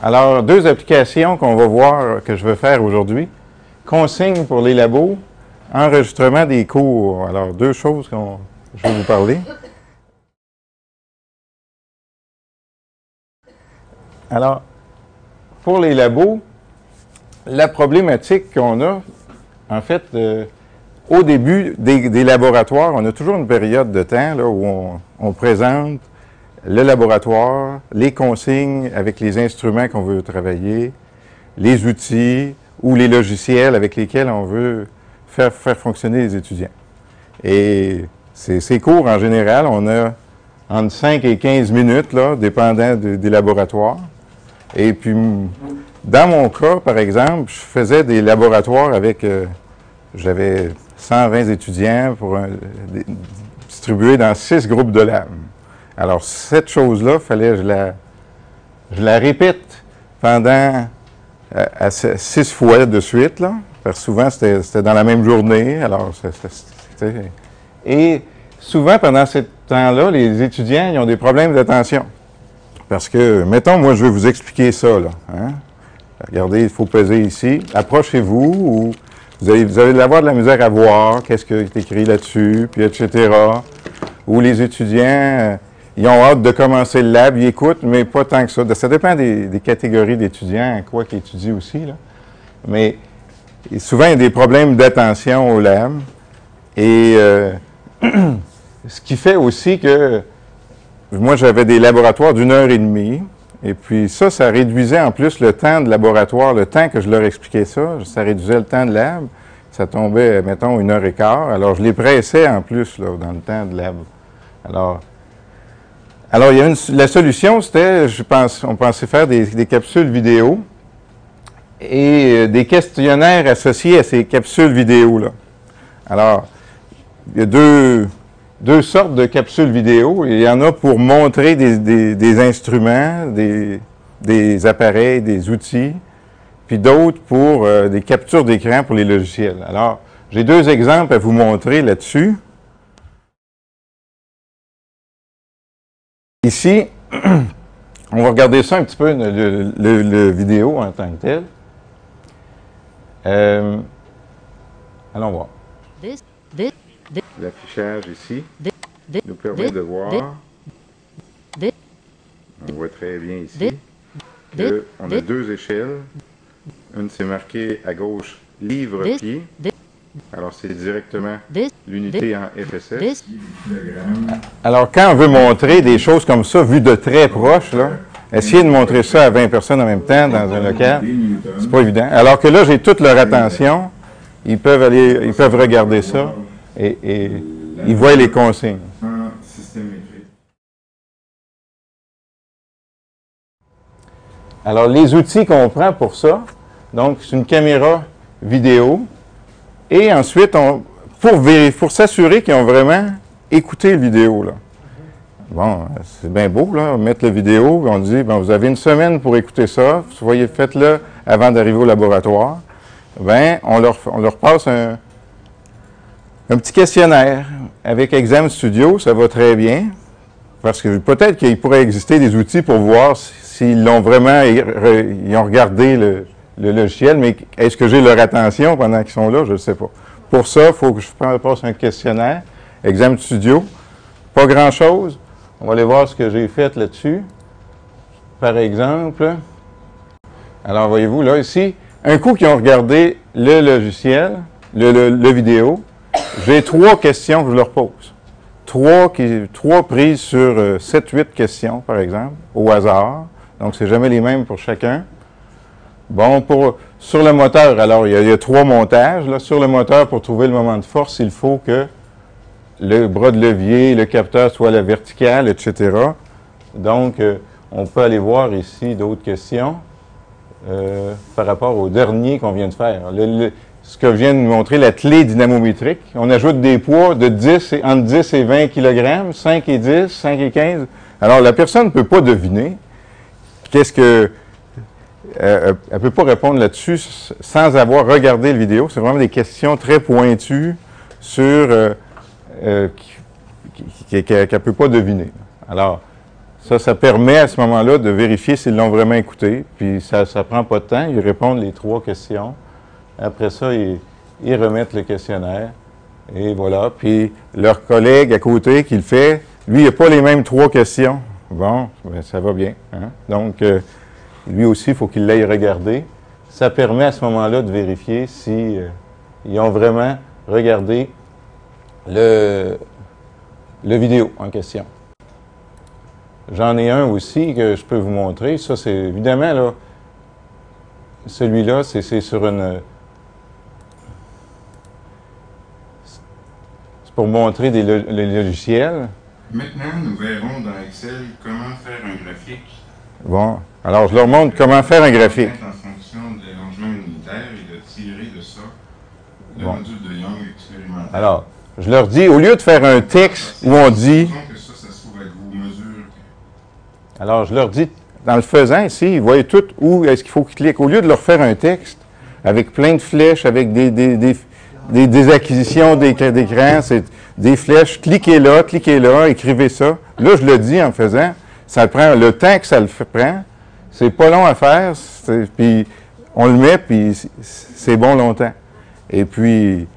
Alors, deux applications qu'on va voir, que je vais faire aujourd'hui. Consigne pour les labos, enregistrement des cours. Alors, deux choses que je vais vous parler. Alors, pour les labos, la problématique qu'on a, en fait, euh, au début des, laboratoires, on a toujours une période de temps où on, présente le laboratoire, les consignes avec les instruments qu'on veut travailler, les outils ou les logiciels avec lesquels on veut faire, fonctionner les étudiants. Et ces cours, en général, on a entre 5 et 15 minutes, là, dépendant des laboratoires. Et puis, dans mon cas, par exemple, je faisais des laboratoires avec, euh, j'avais 120 étudiants pour distribués dans six groupes de lames. Alors, cette chose-là, fallait que je la, je la répète pendant euh, six fois de suite, là, parce que souvent, c'était dans la même journée. Alors, et souvent, pendant ce temps-là, les étudiants, ils ont des problèmes d'attention. Parce que, mettons, moi, je vais vous expliquer ça, là. Hein. Regardez, il faut peser ici. Approchez-vous ou vous allez, vous allez avoir de la misère à voir qu'est-ce qui est écrit là-dessus, puis etc. Ou les étudiants, euh, ils ont hâte de commencer le lab, ils écoutent, mais pas tant que ça. Ça dépend des, catégories d'étudiants, quoi qu'ils étudient aussi. Là. Mais souvent, il y a des problèmes d'attention au lab. Et euh, ce qui fait aussi que moi, j'avais des laboratoires d'une heure et demie. Et puis ça, ça réduisait en plus le temps de laboratoire, le temps que je leur expliquais ça, ça réduisait le temps de lab. Ça tombait, mettons, une heure et quart. Alors, je les pressais en plus là, dans le temps de lab. Alors, alors la solution, c'était, je pense, on pensait faire des, des capsules vidéo et euh, des questionnaires associés à ces capsules vidéo-là. Alors, il y a deux, deux sortes de capsules vidéo. Il y en a pour montrer des, instruments, des, appareils, des outils, puis d'autres pour euh, des captures d'écran pour les logiciels. Alors, j'ai deux exemples à vous montrer là-dessus. Ici, on va regarder ça un petit peu, le, vidéo en tant que tel. Euh, allons voir. L'affichage ici nous permet de voir, on voit très bien ici, qu'on a deux échelles. Une c'est marqué à gauche livre-pied. Alors c'est directement l'unité en FSS. Alors quand on veut montrer des choses comme ça, vues de très proche, là, essayer de montrer ça à 20 personnes en même temps dans un local, c'est pas évident. Alors que là, j'ai toute leur attention. Ils peuvent aller, ils peuvent regarder ça et, ils voient les consignes. Alors, les outils qu'on prend pour ça, donc, c'est une caméra vidéo. Et ensuite, pour, s'assurer qu'ils ont vraiment écouté la vidéo, là. Bon, c'est bien beau, là, mettre la vidéo, on dit, vous avez une semaine pour écouter ça, soyez faites-le avant d'arriver au laboratoire. Bien, on leur, on leur passe un, un petit questionnaire avec Exam Studio, ça va très bien, parce que peut-être qu'il pourrait exister des outils pour voir s'ils l'ont vraiment, ils ont regardé le, logiciel, mais est-ce que j'ai leur attention pendant qu'ils sont là? Je ne sais pas. Pour ça, il faut que je passe un questionnaire. Exam Studio, pas grand-chose. On va aller voir ce que j'ai fait là-dessus. Par exemple, alors voyez-vous, là, ici, un coup qu'ils ont regardé le logiciel, le vidéo, j'ai trois questions que je leur pose. Trois, qui, trois prises sur euh, sept, huit questions, par exemple, au hasard. Donc, c'est jamais les mêmes pour chacun. Bon, pour, sur le moteur, alors, il y, a, trois montages. Là. Sur le moteur, pour trouver le moment de force, il faut que le bras de levier, le capteur soit la verticale, etc. Donc, euh, on peut aller voir ici d'autres questions euh, par rapport au dernier qu'on vient de faire. Ce que vient de nous montrer la clé dynamométrique. On ajoute des poids de 10 et, entre 10 et 20 kg, 5 et 10, 5 et 15. Alors, la personne ne peut pas deviner qu'est-ce que... Euh, elle ne peut pas répondre là-dessus sans avoir regardé la vidéo. C'est vraiment des questions très pointues sur... Euh, euh, qu'elle ne peut pas deviner. Alors, Ça, ça permet à ce moment-là de vérifier s'ils l'ont vraiment écouté. Puis ça ne prend pas de temps. Ils répondent les trois questions. Après ça, ils, remettent le questionnaire. Et voilà. Puis leur collègue à côté qui le fait, lui, il n'a pas les mêmes trois questions. Bon, ben, ça va bien. hein. Donc, euh, lui aussi, il faut qu'il l'aille regarder. Ça permet à ce moment-là de vérifier si euh, ils ont vraiment regardé le, le vidéo en question. J'en ai un aussi que je peux vous montrer. Ça, c'est évidemment, là, celui-là, c'est c'est sur une... C'est pour montrer des lo- les logiciels. Maintenant, nous verrons dans Excel comment faire un graphique. Bon, alors je leur montre comment faire un graphique. En fonction des rangements unitaires et de tirer de ça le Bon. module de Young expérimental. Alors, je leur dis, au lieu de faire un texte où on dit... Supposons que ça, ça se trouve avec vos mesures. Alors, je leur dis, dans le faisant ici, ils voient tout où est-ce qu'il faut qu'ils cliquent. Au lieu de leur faire un texte avec plein de flèches, avec des, des, des, des- des acquisitions d'écran, c'est des flèches, cliquez là, cliquez là, écrivez ça. Là, je le dis en faisant, ça prend le temps que ça le prend. C'est pas long à faire, puis on le met, puis c'est bon longtemps. Et puis,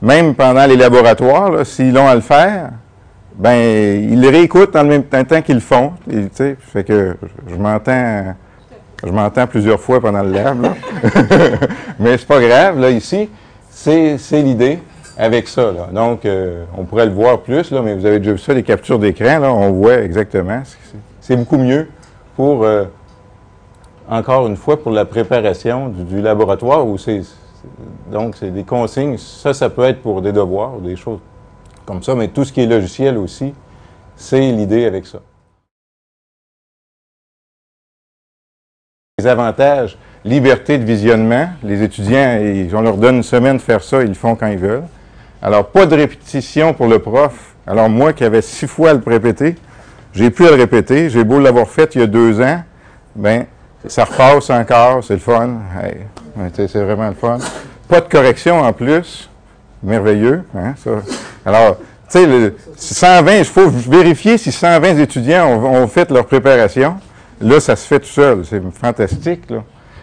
même pendant les laboratoires, s'ils ont à le faire, ben, ils le réécoutent dans le même temps qu'ils le font. Et, fait que je m'entends, je m'entends plusieurs fois pendant le lab. Mais c'est pas grave, là, ici, c'est, l'idée avec ça. Donc, euh, on pourrait le voir plus, là, mais vous avez déjà vu ça, les captures d'écran, là, on voit exactement. C'est beaucoup mieux pour, euh, encore une fois, pour la préparation du, laboratoire où c'est, c'est- donc, c'est des consignes. Ça, ça peut être pour des devoirs ou des choses comme ça, mais tout ce qui est logiciel aussi, c'est l'idée avec ça. Les avantages, liberté de visionnement. Les étudiants, ils- on leur donne une semaine de faire ça, ils le font quand ils veulent. Alors, pas de répétition pour le prof. Alors, moi qui avais six fois à le répéter, j'ai pu le répéter. J'ai beau l'avoir fait il y a deux ans, ben ça repasse encore, c'est le fun. C'est vraiment le fun. Pas de correction en plus. Merveilleux, hein, ça. Alors, tu sais, le 120, il faut vérifier si 120 étudiants ont, fait leur préparation. Là, ça se fait tout seul. C'est fantastique, là.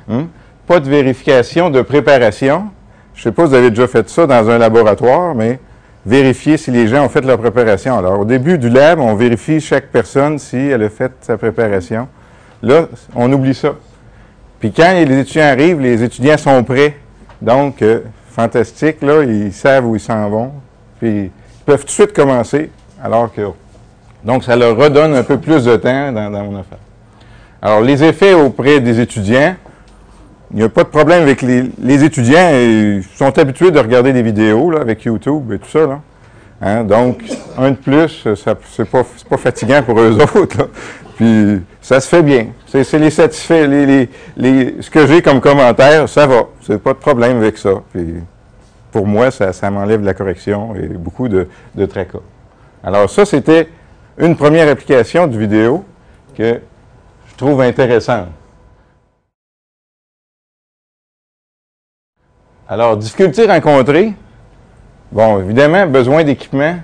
Hum? Pas de vérification de préparation. Je ne sais pas si vous avez déjà fait ça dans un laboratoire, mais vérifier si les gens ont fait leur préparation. Alors, au début du lab, on vérifie chaque personne si elle a fait sa préparation. Là, on oublie ça. Puis quand les étudiants arrivent, les étudiants sont prêts. Donc, euh, fantastique, ils savent où ils s'en vont. Puis, ils peuvent tout de suite commencer, alors que... Donc, ça leur redonne un peu plus de temps dans, mon affaire. Alors, les effets auprès des étudiants, il n'y a pas de problème avec les, étudiants. Ils sont habitués de regarder des vidéos avec YouTube et tout ça. Hein, donc, un de plus, ça, c'est pas, fatigant pour eux autres. Puis, ça se fait bien. C'est, les satisfaits. Les, les- ce que j'ai comme commentaire, ça va. C'est pas de problème avec ça. Puis, pour moi, ça, ça m'enlève de la correction et beaucoup de, de tracas. Alors, ça, c'était une première application de vidéo que je trouve intéressante. Alors, difficultés rencontrées. Bon, évidemment, besoin d'équipement.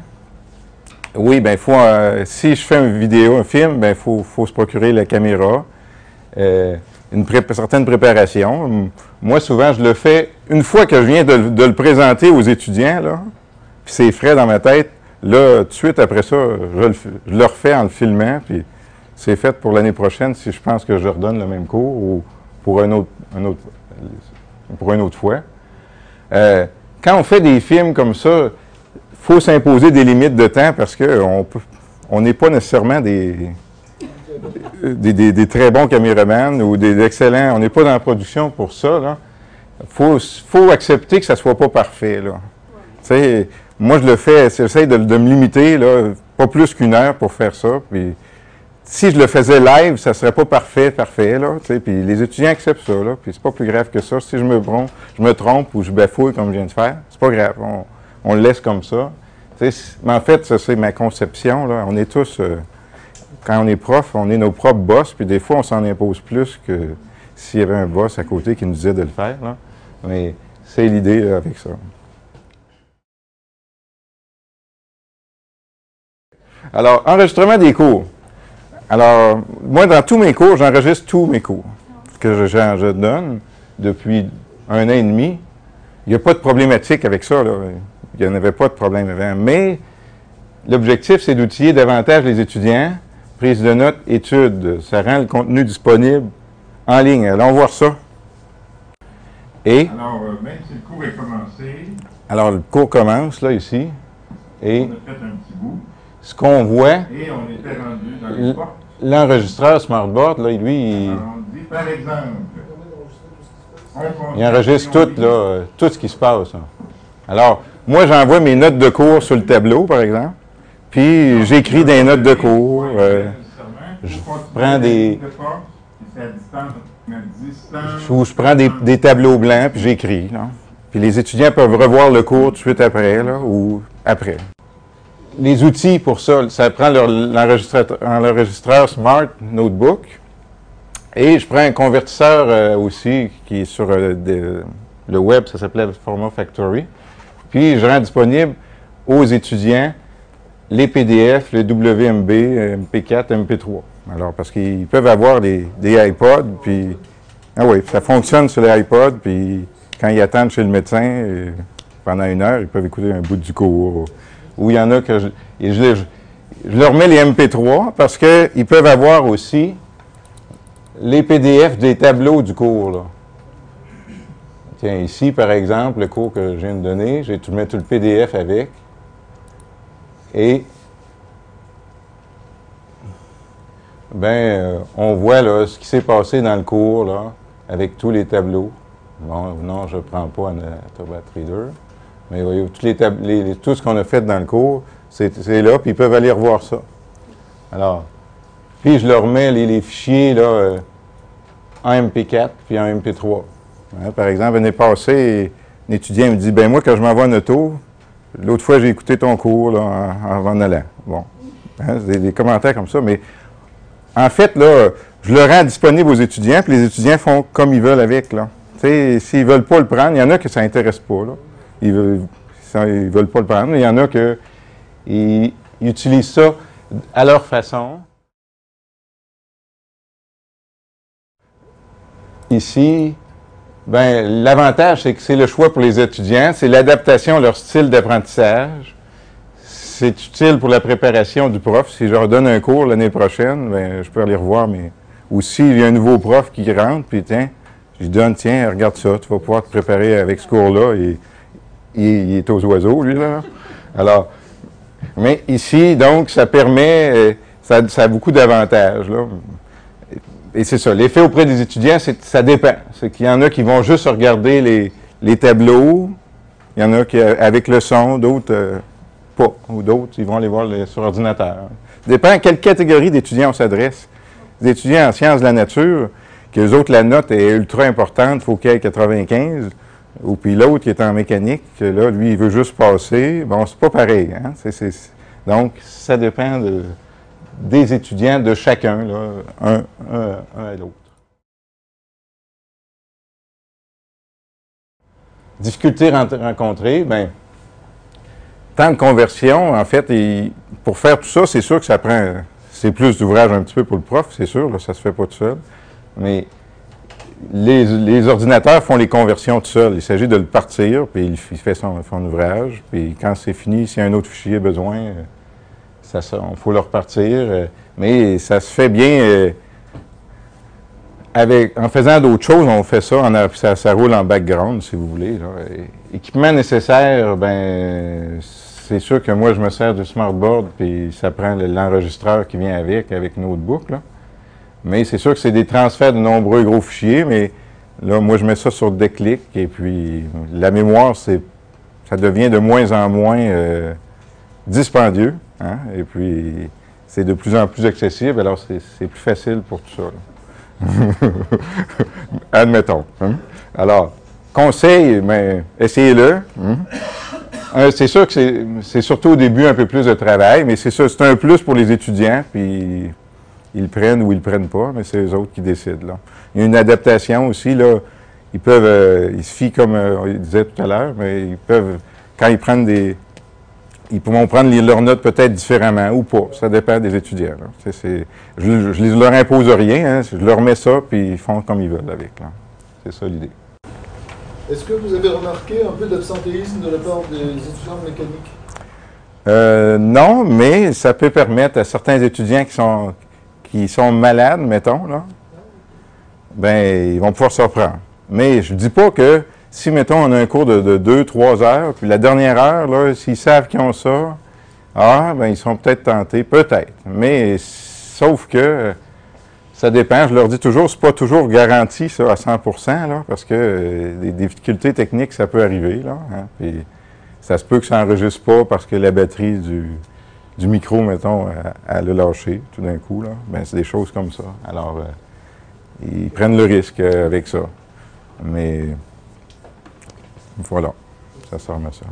Oui, ben faut, euh, si je fais une vidéo, un film, ben faut, faut se procurer la caméra, euh, une certaine préparation. Moi, souvent, je le fais une fois que je viens de, le- présenter aux étudiants, là, puis c'est frais dans ma tête. Là, tout de suite après ça, je le, refais en le filmant, puis c'est fait pour l'année prochaine si je pense que je redonne le même cours ou pour un autre, un pour une autre fois. Euh, quand on fait des films comme ça, faut s'imposer des limites de temps parce qu'on on n'est pas nécessairement des, des, très bons caméramans ou des excellents. On n'est pas dans la production pour ça. Il faut, faut accepter que ça ne soit pas parfait. Moi, je le fais, j'essaie de, me limiter, là, pas plus qu'une heure pour faire ça. Puis, si je le faisais live, ça serait pas parfait, parfait, là, puis les étudiants acceptent ça, là, puis c'est pas plus grave que ça. Si je me, bron- je me trompe ou je bafouille comme je viens de faire, c'est pas grave, on le laisse comme ça. Mais en fait, ça, c'est ma conception. On est tous, euh, quand on est prof, on est nos propres boss, puis des fois, on s'en impose plus que s'il y avait un boss à côté qui nous disait de le faire. Mais c'est l'idée avec ça. Alors, enregistrement des cours. Alors, moi, dans tous mes cours, j'enregistre tous mes cours que je, donne depuis un an et demi. Il n'y a pas de problématique avec ça. Il n'y en avait pas de problème avant. Mais l'objectif, c'est d'outiller davantage les étudiants. Prise de notes, études. Ça rend le contenu disponible en ligne. Allons voir ça. Et, Alors, euh, même si le cours est commencé, alors, le cours commence, là, ici. Et on a fait un petit bout ce qu'on voit, et on était rendu dans les portes. l'enregistreur Smartboard, là, lui, il, Alors, on dit, par exemple, on il enregistre tout, là, euh, tout ce qui se passe. Alors, moi, j'envoie mes notes de cours sur le tableau, par exemple, puis j'écris des notes de cours. euh, je prends des- où je prends des, des tableaux blancs, puis j'écris. Puis les étudiants peuvent revoir le cours tout de suite après, là, ou après. Les outils pour ça, ça prend l'enregistreur Smart Notebook. Et je prends un convertisseur euh, aussi qui est sur euh, des- le web, ça s'appelait Format Factory. Puis je rends disponible aux étudiants les PDF, le WMB, euh, MP4, MP3. Alors, parce qu'ils peuvent avoir des, iPods, puis. Ah oui, ça fonctionne sur les iPods, puis quand ils attendent chez le médecin, euh, pendant une heure, ils peuvent écouter un bout du cours. Ou il y en a que je, je, leur mets les MP3 parce qu'ils peuvent avoir aussi les PDF des tableaux du cours. Tiens, ici, par exemple, le cours que je viens de donner, tout, mets tout le PDF avec. Et ben, euh, on voit là, ce qui s'est passé dans le cours là, avec tous les tableaux. Bon, non, je ne prends pas un Acrobat Reader. Mais voyez, tous les tout ce qu'on a fait dans le cours, c'est là, puis ils peuvent aller revoir ça. Alors, puis je leur mets les, fichiers là, euh, en MP4 puis en MP3. Par exemple, l'année passée, un étudiant me dit ben moi, quand je m'envoie en auto, l'autre fois, j'ai écouté ton cours là, en, en allant. Bon. Hein, des, commentaires comme ça, mais en fait, là, je le rends disponible aux étudiants, puis les étudiants font comme ils veulent avec. S'ils ne veulent pas le prendre, il y en a que ça n'intéresse pas. Ils ils veulent pas le prendre. Il y en a que ils utilisent ça à leur façon. Ici, ben, l'avantage, c'est que c'est le choix pour les étudiants, c'est l'adaptation à leur style d'apprentissage. C'est utile pour la préparation du prof. Si je leur donne un cours l'année prochaine, ben, je peux aller revoir, mais aussi, il y a un nouveau prof qui rentre, puis tiens, je lui donne, tiens, regarde ça, tu vas pouvoir te préparer avec ce cours-là. Et, il, il est aux oiseaux, lui, là. Alors, mais ici, donc, ça permet, euh, ça, ça a beaucoup d'avantages, là. Et c'est ça, l'effet auprès des étudiants, ça dépend. C'est qu'il y en a qui vont juste regarder les, les tableaux, il y en a qui, euh, avec le son, d'autres euh, pas, ou d'autres, ils vont aller voir sur ordinateur. Ça dépend à quelle catégorie d'étudiants on s'adresse. Les étudiants en sciences de la nature, que les autres, la note est ultra importante, il faut qu'il y ait 95, ou puis l'autre qui est en mécanique, que là, lui, il veut juste passer. Bon, c'est pas pareil. Hein? Donc, ça dépend de- des étudiants, de chacun, un, un- un à l'autre. Difficultés ren- rencontrées, bien, temps de conversion, en fait, pour faire tout ça, c'est sûr que ça prend, c'est plus d'ouvrage un petit peu pour le prof, c'est sûr, là, ça se fait pas tout seul. Mais les, ordinateurs font les conversions tout seuls. Il s'agit de le partir, puis il, fait son, son ouvrage. Puis quand c'est fini, s'il y a un autre fichier besoin, il faut le repartir. euh, mais ça se fait bien. euh, avec, en faisant d'autres choses, on fait ça, ça, roule en background, si vous voulez. équipement nécessaire, ben c'est sûr que moi, je me sers du smartboard, puis ça prend le- l'enregistreur qui vient avec, avec Notebook. Là. Mais c'est sûr que c'est des transferts de nombreux gros fichiers, mais là, moi, je mets ça sur déclic, et puis la mémoire, c'est, ça devient de moins en moins euh, dispendieux, hein, et puis c'est de plus en plus accessible, alors c'est, plus facile pour tout ça. Admettons. hein? Alors, conseil, mais essayez-le. hein? Euh, c'est sûr que c'est, surtout au début un peu plus de travail, mais c'est ça, c'est un plus pour les étudiants, puis ils prennent ou ils le prennent pas, mais c'est eux autres qui décident. Il y a une adaptation aussi, là. Ils peuvent, euh, ils se fient comme euh, il disait tout à l'heure, mais ils peuvent, quand ils prennent des ils pourront prendre les- leurs notes peut-être différemment ou pas. Ça dépend des étudiants. là. Je ne leur impose rien. hein. Je leur mets ça, puis ils font comme ils veulent avec. C'est ça l'idée. Est-ce que vous avez remarqué un peu d'absentéisme de la part des étudiants de mécanique? Euh, non, mais ça peut permettre à certains étudiants qui sont, qui sont malades, mettons, là, ben, ils vont pouvoir se reprendre. Mais je ne dis pas que si, mettons, on a un cours de 2, 3 heures, puis la dernière heure, là, s'ils savent qu'ils ont ça, ah, ben, ils sont peut-être tentés, peut-être. Mais sauf que euh, ça dépend. Je leur dis toujours, c'est pas toujours garanti, ça, à 100 là, parce que euh, des difficultés techniques, ça peut arriver, là. hein, puis ça se peut que ça n'enregistre pas parce que la batterie du, micro, mettons, elle, elle a lâché tout d'un coup. Là. Ben, c'est des choses comme ça. Alors, euh, ils prennent le risque euh, avec ça. Mais voilà, ça sert à ça.